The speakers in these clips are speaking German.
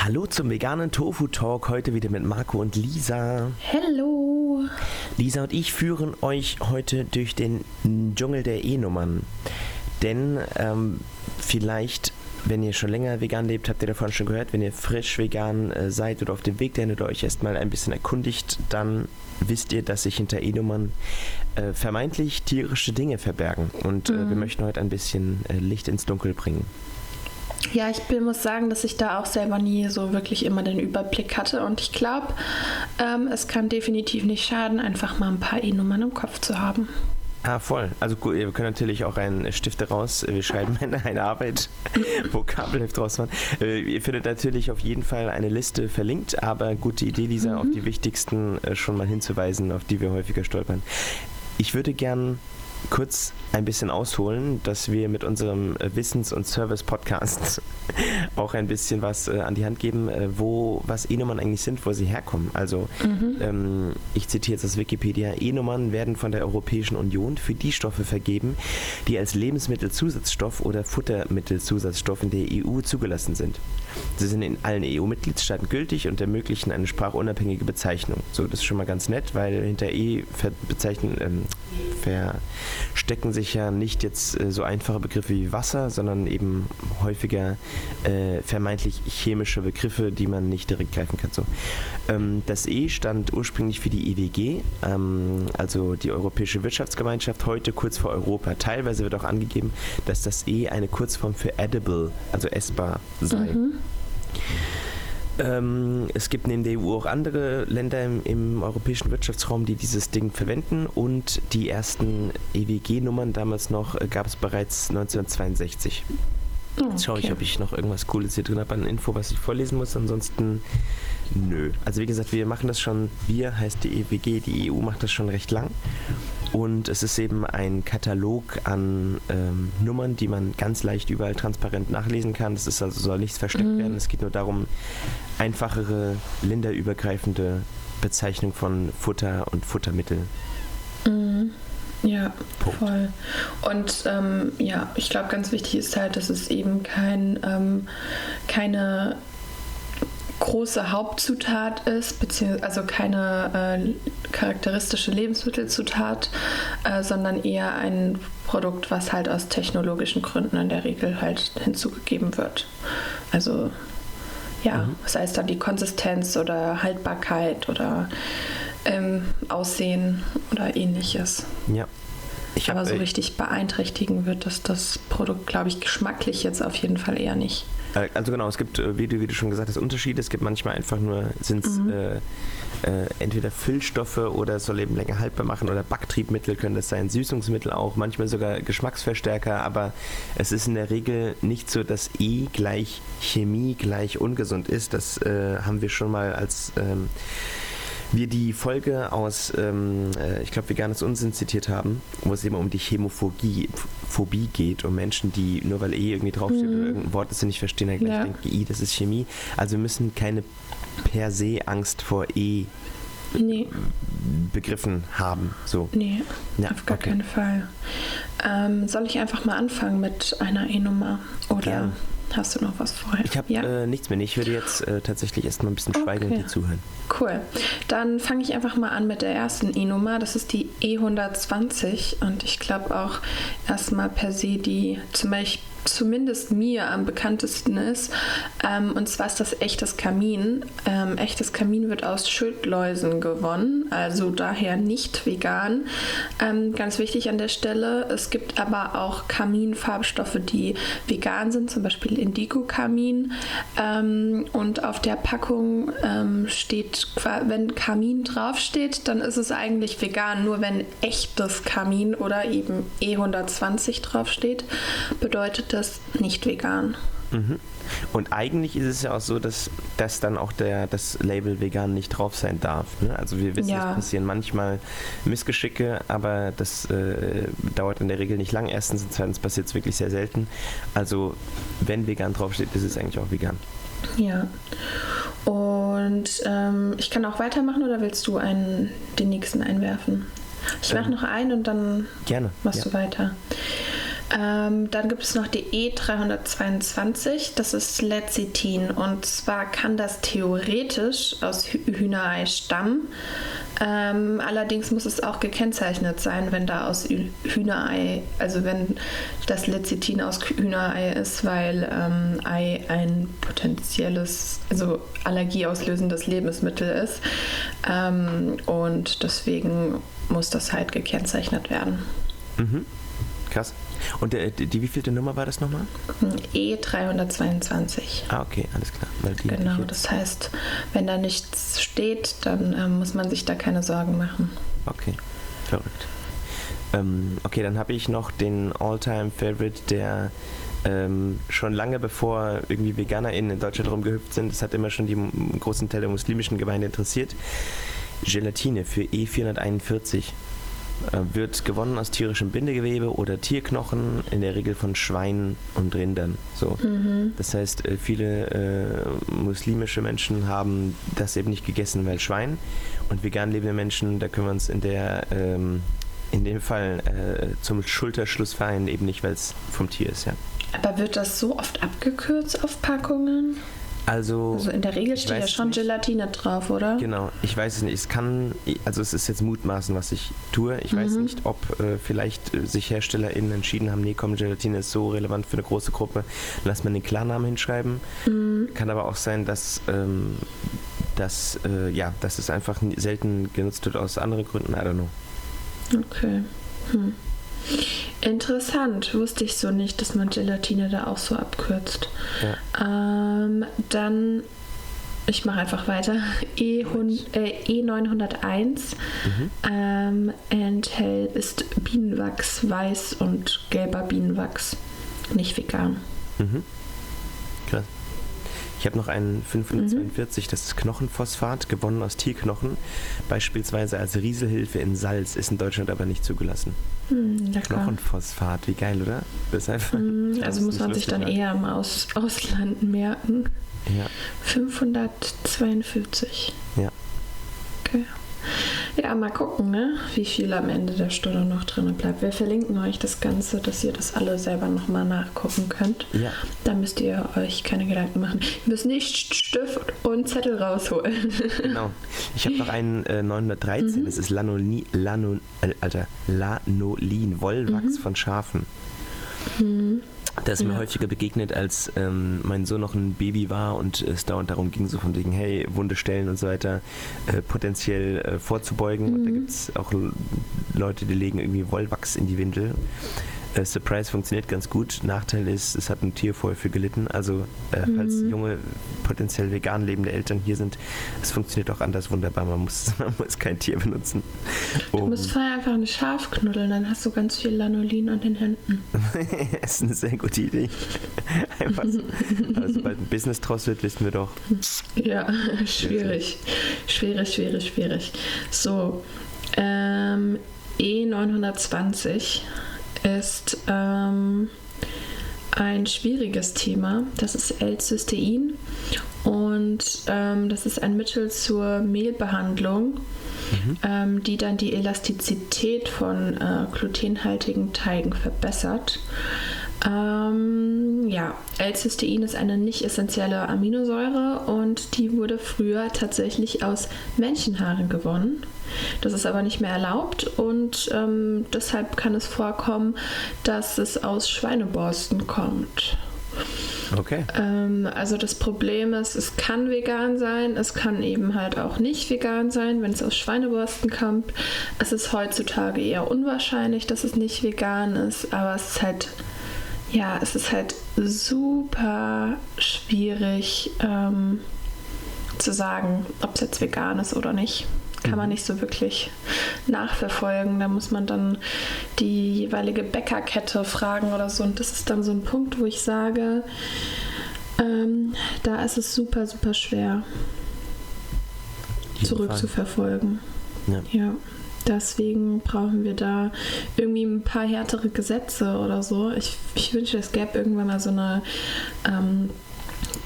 Hallo zum veganen Tofu Talk, heute wieder mit Marco und Lisa. Hallo. Lisa und ich führen euch heute durch den Dschungel der E-Nummern. Denn ähm, vielleicht, wenn ihr schon länger vegan lebt, habt ihr davon schon gehört, wenn ihr frisch vegan äh, seid oder auf dem Weg dahin oder euch erstmal ein bisschen erkundigt, dann wisst ihr, dass sich hinter E-Nummern äh, vermeintlich tierische Dinge verbergen. Und äh, wir Mhm. möchten heute ein bisschen äh, Licht ins Dunkel bringen. Ja, ich bin- muss sagen, dass ich da auch selber nie so wirklich immer den Überblick hatte. Und ich glaube, ähm, es kann definitiv nicht schaden, einfach mal ein paar E-Nummern im Kopf zu haben. Ah, voll. Also gut, wir können natürlich auch einen Stift raus. Wir schreiben eine, Arbeit, Vokabelheft draus machen. Äh, Ihr findet natürlich auf jeden Fall eine Liste verlinkt, aber gute Idee, Lisa, auf die wichtigsten äh, schon mal hinzuweisen, auf die wir häufiger stolpern. Ich würde gern kurz ein bisschen ausholen, dass wir mit unserem äh, Wissens- und Service-Podcast auch ein bisschen was äh, an die Hand geben, äh, wo was E-Nummern eigentlich sind, wo sie herkommen. Also ähm, ich zitiere jetzt aus Wikipedia, E-Nummern werden von der Europäischen Union für die Stoffe vergeben, die als Lebensmittelzusatzstoff oder Futtermittelzusatzstoff in der EU zugelassen sind. Sie sind in allen EU-Mitgliedstaaten gültig und ermöglichen eine sprachunabhängige Bezeichnung. So, das ist schon mal ganz nett, weil hinter E bezeichnen, ähm, verstecken sich ja nicht jetzt äh, so einfache Begriffe wie Wasser, sondern eben häufiger äh, vermeintlich chemische Begriffe, die man nicht direkt greifen kann. So. Ähm, das E stand ursprünglich für die EWG, ähm, also die Europäische Wirtschaftsgemeinschaft, heute kurz vor Europa. Teilweise wird auch angegeben, dass das E eine Kurzform für edible, also essbar sei. Ähm, es gibt neben der EU auch andere Länder im, im europäischen Wirtschaftsraum, die dieses Ding verwenden und die ersten EWG-Nummern damals noch äh, gab es bereits 1962. Jetzt schaue ich, Okay. ob ich noch irgendwas Cooles hier drin habe an Info, was ich vorlesen muss. Ansonsten nö. Also wie gesagt, wir machen das schon, wir heißt die EWG, die EU macht das schon recht lang. Und es ist eben ein Katalog an ähm, Nummern, die man ganz leicht überall transparent nachlesen kann. Das ist also soll nichts versteckt werden. Es geht nur darum, einfachere, länderübergreifende Bezeichnung von Futter und Futtermittel. Mhm. Ja, Punkt. voll. Und ähm, ja, ich glaube, ganz wichtig ist halt, dass es eben kein, ähm, keine große Hauptzutat ist, beziehungsweise also keine äh, charakteristische Lebensmittelzutat, äh, sondern eher ein Produkt, was halt aus technologischen Gründen in der Regel halt hinzugegeben wird. Also ja, Mhm. sei es dann die Konsistenz oder Haltbarkeit oder ähm, Aussehen oder ähnliches. Ja. Ich Aber hab, so äh, richtig beeinträchtigen wird das das Produkt, glaube ich, geschmacklich jetzt auf jeden Fall eher nicht. Äh, Also genau, es gibt, äh, wie du, wie du schon gesagt hast, Unterschiede. Es gibt manchmal einfach nur, sind es Mhm. äh, äh, entweder Füllstoffe oder es soll eben länger haltbar machen oder Backtriebmittel können das sein, Süßungsmittel auch, manchmal sogar Geschmacksverstärker, aber es ist in der Regel nicht so, dass E gleich Chemie gleich ungesund ist. Das äh, haben wir schon mal als ähm, wir die Folge aus, ähm, äh, ich glaube, Veganes Unsinn zitiert haben, wo es eben um die Chemophobie Phobie geht, um Menschen, die nur weil E irgendwie draufsteht oder irgendein Wort, das sie nicht verstehen, dann gleich Ja. denken, I, das ist Chemie. Also wir müssen keine per se Angst vor E Nee, begriffen haben. So. nee, Ja, auf gar okay. keinen Fall. Ähm, soll ich einfach mal anfangen mit einer E-Nummer? Oder Gern. Hast du noch was vorher? Ich habe ja? äh, nichts mehr. Ich würde jetzt äh, tatsächlich erstmal ein bisschen schweigen und Okay. dir zuhören. Cool. Dann fange ich einfach mal an mit der ersten E-Nummer. Das ist die E120 und ich glaube auch erstmal per se die zum Beispiel zumindest mir am bekanntesten ist. Ähm, und zwar ist das echtes Kamin. Ähm, echtes Kamin wird aus Schildläusen gewonnen, also daher nicht vegan. Ähm, ganz wichtig an der Stelle, es gibt aber auch Kaminfarbstoffe, die vegan sind, zum Beispiel Indigo-Kamin. Ähm, und auf der Packung ähm, steht, wenn Kamin draufsteht, dann ist es eigentlich vegan. Nur wenn echtes Kamin oder eben E120 draufsteht, bedeutet das nicht vegan. Mhm. Und eigentlich ist es ja auch so, dass das dann auch der, das Label vegan nicht drauf sein darf. Ne? Also wir wissen, Ja. es passieren manchmal Missgeschicke, aber das äh, dauert in der Regel nicht lang. Erstens und zweitens passiert es wirklich sehr selten. Also wenn vegan draufsteht, ist es eigentlich auch vegan. Ja. Und ähm, ich kann auch weitermachen oder willst du einen, den nächsten einwerfen? Ich mache Ähm, noch einen und dann Gerne. machst ja. du weiter. Ähm, dann gibt es noch die E322, das ist Lecithin. Und zwar kann das theoretisch aus Hühnerei stammen. Ähm, allerdings muss es auch gekennzeichnet sein, wenn da aus Hühnerei, also wenn das Lecithin aus Hühnerei ist, weil ähm, Ei ein potenzielles, also allergieauslösendes Lebensmittel ist. Ähm, und deswegen muss das halt gekennzeichnet werden. Mhm. Krass. Und der, die, wievielte Nummer war das nochmal? E322. Ah, okay, alles klar. genau, das heißt, wenn da nichts steht, dann ähm, muss man sich da keine Sorgen machen. Okay, verrückt. Ähm, okay, dann habe ich noch den All-Time-Favorite, der ähm, schon lange bevor irgendwie VeganerInnen in Deutschland rumgehüpft sind, das hat immer schon die großen Teil der muslimischen Gemeinde interessiert. Gelatine für E441 äh, wird gewonnen aus tierischem Bindegewebe oder Tierknochen, in der Regel von Schweinen und Rindern. So. Mhm. Das heißt, äh, viele äh, muslimische Menschen haben das eben nicht gegessen, weil Schwein. Und vegan lebende Menschen, da können wir uns in der ähm, in dem Fall äh, zum Schulterschluss vereinen, eben nicht, weil es vom Tier ist, ja. Aber wird das so oft abgekürzt auf Packungen? Also, also in der Regel steht ja schon nicht. Gelatine drauf, oder? Genau, ich weiß es nicht. Es kann, also es ist jetzt mutmaßen, was ich tue. Ich mhm. weiß nicht, ob äh, vielleicht äh, sich HerstellerInnen entschieden haben, nee, komm, Gelatine ist so relevant für eine große Gruppe, lass mal den Klarnamen hinschreiben. Mhm. Kann aber auch sein, dass, ähm, dass, äh, ja, dass es einfach selten genutzt wird aus anderen Gründen. I don't know. Okay. Hm. Interessant, wusste ich so nicht, dass man Gelatine da auch so abkürzt. Ja. Ähm, dann, ich mache einfach weiter. E, äh, E901 mhm. ähm, enthält ist Bienenwachs, weiß und gelber Bienenwachs, nicht vegan. Mhm. Ich habe noch einen 542, mhm. das ist Knochenphosphat, gewonnen aus Tierknochen, beispielsweise als Rieselhilfe in Salz, ist in Deutschland aber nicht zugelassen. Mhm, Knochenphosphat, wie geil, oder? Das ist einfach, mhm, also muss man sich dann war. eher im Aus Ausland merken. Ja. 542. Ja. Okay. Ja, mal gucken, ne? wie viel am Ende der Stunde noch drin bleibt. Wir verlinken euch das Ganze, dass ihr das alle selber nochmal nachgucken könnt. Ja. Da müsst ihr euch keine Gedanken machen. Ihr müsst nicht Stift und Zettel rausholen. Genau. Ich habe noch einen äh, 913, mhm. das ist Lanolin, Lanol, äh, Alter, Lanolin, Wollwachs mhm. von Schafen. Mhm. Das ist mir ja. häufiger begegnet, als ähm, mein Sohn noch ein Baby war und es dauernd darum ging, so von wegen, hey, Wunde stellen und so weiter, äh, potenziell äh, vorzubeugen. Mhm. Und da mhm. gibt es auch Leute, die legen irgendwie Wollwachs in die Windel. Äh, Surprise funktioniert ganz gut. Nachteil ist, es hat ein Tier vorher für gelitten. Also, äh, mhm. falls junge, potenziell vegan lebende Eltern hier sind, es funktioniert auch anders wunderbar. Man muss, man muss kein Tier benutzen. Um du musst vorher einfach ein Schaf knuddeln, dann hast du ganz viel Lanolin an den Händen. das ist eine sehr gute Idee. einfach so. Also, sobald ein Business draus wird, wissen wir doch. Ja, schwierig. Schwierig, schwierig, schwierig. So, ähm, E920 ist ähm, ein schwieriges Thema. Das ist L-Cystein und ähm, das ist ein Mittel zur Mehlbehandlung, mhm. ähm, die dann die Elastizität von äh, glutenhaltigen Teigen verbessert. Ähm, ja, L-Cystein ist eine nicht essentielle Aminosäure und die wurde früher tatsächlich aus Menschenhaaren gewonnen. Das ist aber nicht mehr erlaubt und ähm, deshalb kann es vorkommen, dass es aus Schweineborsten kommt. Okay. Ähm, also das Problem ist, es kann vegan sein, es kann eben halt auch nicht vegan sein, wenn es aus Schweineborsten kommt. Es ist heutzutage eher unwahrscheinlich, dass es nicht vegan ist, aber es ist halt, ja, es ist halt super schwierig ähm, zu sagen, ob es jetzt vegan ist oder nicht kann man mhm. nicht so wirklich nachverfolgen. Da muss man dann die jeweilige Bäckerkette fragen oder so. Und das ist dann so ein Punkt, wo ich sage, ähm, da ist es super, super schwer zurückzuverfolgen. Ja. ja. Deswegen brauchen wir da irgendwie ein paar härtere Gesetze oder so. Ich, ich wünsche, es gäbe irgendwann mal so eine ähm,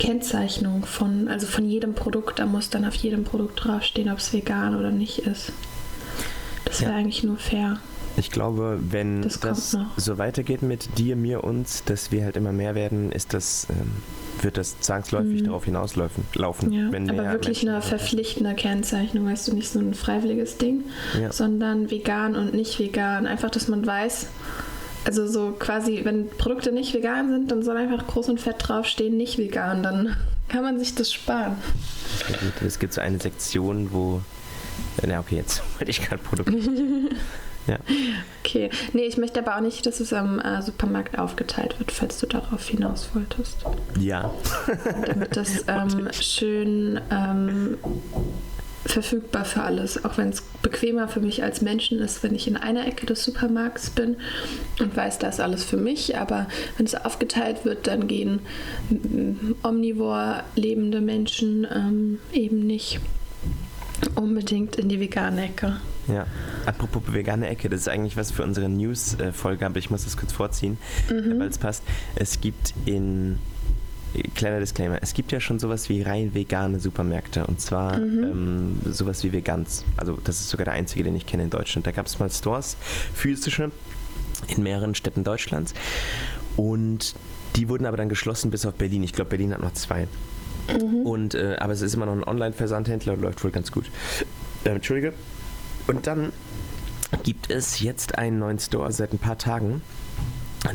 Kennzeichnung von, also von jedem Produkt. Da muss dann auf jedem Produkt draufstehen, ob es vegan oder nicht ist. Das wäre ja. eigentlich nur fair. Ich glaube, wenn Das das, so weitergeht mit dir, mir, uns, dass wir halt immer mehr werden, ist das, ähm, wird das zwangsläufig Mhm. darauf hinauslaufen. Laufen, Ja, wenn aber wirklich Menschen eine verpflichtende Kennzeichnung, weißt du, nicht so ein freiwilliges Ding, Ja. sondern vegan und nicht vegan. Einfach, dass man weiß, also so quasi, wenn Produkte nicht vegan sind, dann soll einfach groß und fett draufstehen, nicht vegan. Dann kann man sich das sparen. Es gibt so eine Sektion, wo. Na, okay, jetzt wollte ich gerade Produkte. ja. Okay. Nee, ich möchte aber auch nicht, dass es am äh, Supermarkt aufgeteilt wird, falls du darauf hinaus wolltest. ja. Damit das ähm, schön ähm, verfügbar für alles. Auch wenn es bequemer für mich als Menschen ist, wenn ich in einer Ecke des Supermarkts bin und weiß, da ist alles für mich. Aber wenn es aufgeteilt wird, dann gehen mm, omnivor lebende Menschen ähm, eben nicht unbedingt in die vegane Ecke. Ja, apropos vegane Ecke, das ist eigentlich was für unsere News-Folge, aber ich muss das kurz vorziehen, Mhm. weil es passt. Es gibt in, kleiner Disclaimer, es gibt ja schon sowas wie rein vegane Supermärkte und zwar Mhm. ähm, sowas wie Veganz. Also das ist sogar der einzige, den ich kenne in Deutschland. Da gab es mal Stores, physische, in mehreren Städten Deutschlands und die wurden aber dann geschlossen bis auf Berlin. Ich glaube, Berlin hat noch zwei. Und, äh, aber es ist immer noch ein Online-Versandhändler und läuft wohl ganz gut. Äh, Entschuldige. Und dann gibt es jetzt einen neuen Store seit ein paar Tagen,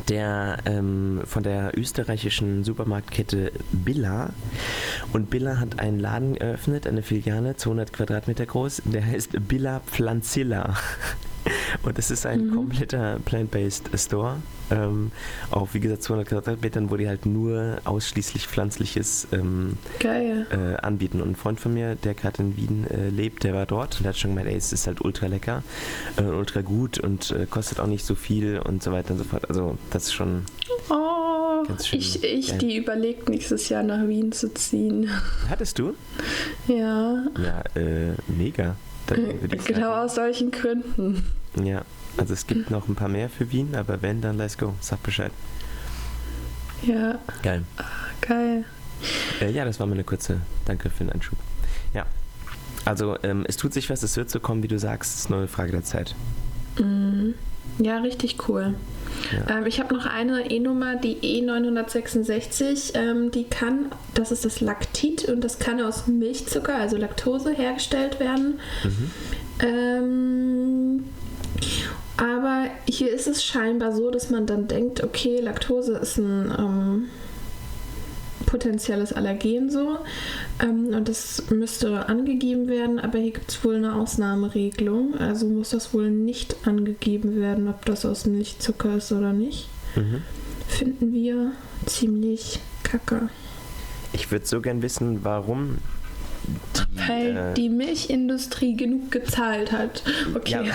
der ähm, von der österreichischen Supermarktkette Billa. Und Billa hat einen Laden eröffnet, eine Filiale, 200 Quadratmeter groß, der heißt Billa Pflanzilla. Und es ist ein kompletter Plant-Based Store. Ähm, auf, wie gesagt, 200 Quadratmetern, wo die halt nur ausschließlich Pflanzliches ähm, äh, anbieten. Und ein Freund von mir, der gerade in Wien äh, lebt, der war dort und der hat schon gemeint, ey, es ist halt ultra lecker, äh, ultra gut und äh, kostet auch nicht so viel und so weiter und so fort. Also das ist schon, Oh, schön ich, ich die überlegt, nächstes Jahr nach Wien zu ziehen. hattest du? Ja, Ja, äh, mega. Genau sagen. aus solchen Gründen. Ja, also es gibt noch ein paar mehr für Wien, aber wenn, dann let's go. Sag Bescheid. Ja, Geil. geil. Äh, ja, das war mal eine kurze Danke für den Anschub. Ja. Also ähm, es tut sich was, es wird so kommen, wie du sagst, es ist nur eine Frage der Zeit. Mhm. Ja, richtig cool. Ja. Ähm, ich habe noch eine E-Nummer, die E966. Ähm, die kann, das ist das Laktit und das kann aus Milchzucker, also Laktose, hergestellt werden. Mhm. Ähm, aber hier ist es scheinbar so, dass man dann denkt, okay, Laktose ist ein ähm, potenzielles Allergen so ähm, und das müsste angegeben werden, aber hier gibt es wohl eine Ausnahmeregelung, also muss das wohl nicht angegeben werden, ob das aus Milchzucker ist oder nicht. Mhm. Finden wir ziemlich kacke. Ich würde so gern wissen, warum Weil äh, die Milchindustrie genug gezahlt hat. Okay, Ja.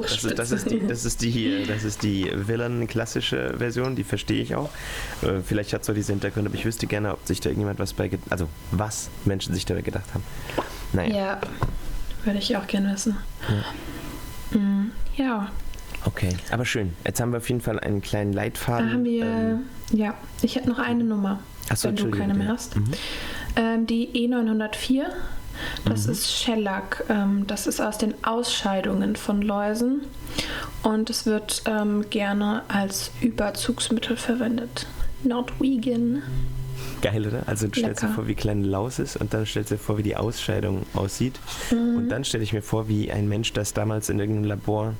Das ist, das, ist die, das, ist die, das ist die Villain-klassische Version, die verstehe ich auch. Äh, vielleicht hat es so diese Hintergründe, aber ich wüsste gerne, ob sich da irgendjemand was bei, also was Menschen sich dabei gedacht haben. Naja, Ja, würde ich auch gerne wissen. Mm, Ja, okay, aber schön. Jetzt haben wir auf jeden Fall einen kleinen da Leitfaden. haben wir, ähm, ja, ich hätte noch eine Nummer, achso, wenn du keine mehr ja. hast. Mhm. Ähm, die E904, das Mhm. ist Shellac. Ähm, das ist aus den Ausscheidungen von Läusen und es wird ähm, gerne als Überzugsmittel verwendet. Not vegan. Geil, oder? Also du stellst dir vor, wie klein Laus ist und dann stellst du dir vor, wie die Ausscheidung aussieht. Mhm. Und dann stelle ich mir vor, wie ein Mensch das damals in irgendeinem Labor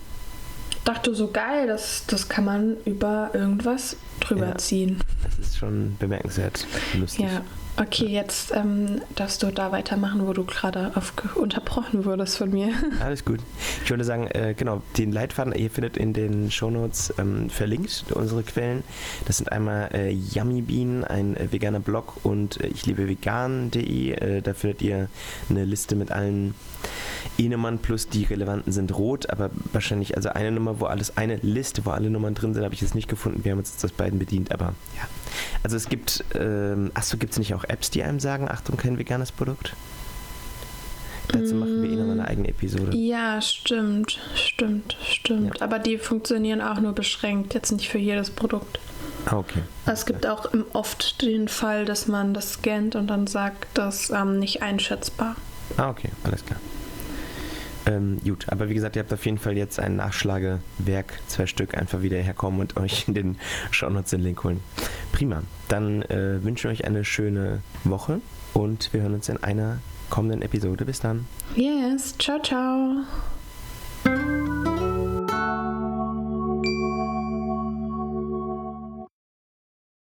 Dachte so geil, das, das kann man über irgendwas drüber Ja. ziehen. Das ist schon bemerkenswert lustig. Ja, okay, jetzt ähm, darfst du da weitermachen, wo du gerade unterbrochen wurdest von mir. Alles gut. Ich würde sagen, äh, genau, den Leitfaden, ihr findet in den Shownotes ähm, verlinkt unsere Quellen. Das sind einmal äh, Yummy Bean, ein äh, veganer Blog und äh, ich liebe vegan.de. Äh, da findet ihr eine Liste mit allen E-Nummern plus die relevanten sind rot, aber wahrscheinlich also eine Nummer, wo alles, eine Liste, wo alle Nummern drin sind, habe ich jetzt nicht gefunden. Wir haben uns jetzt aus beiden bedient, aber ja. Also es gibt, ähm, achso, gibt es nicht auch Apps, die einem sagen, Achtung, kein veganes Produkt? Dazu machen wir eh nochmal eine eigene Episode. Ja, stimmt, stimmt, stimmt. Aber die funktionieren auch nur beschränkt, jetzt nicht für jedes Produkt. Ah, okay. Es gibt auch oft den Fall, dass man das scannt und dann sagt, das ähm, nicht einschätzbar. Ah, okay, alles klar. Ähm, gut, aber wie gesagt, ihr habt auf jeden Fall jetzt ein Nachschlagewerk, zwei Stück, einfach wieder herkommen und euch in den Shownotes den Link holen. Prima. Dann äh, wünschen wir euch eine schöne Woche und wir hören uns in einer kommenden Episode. Bis dann. Yes, ciao, ciao.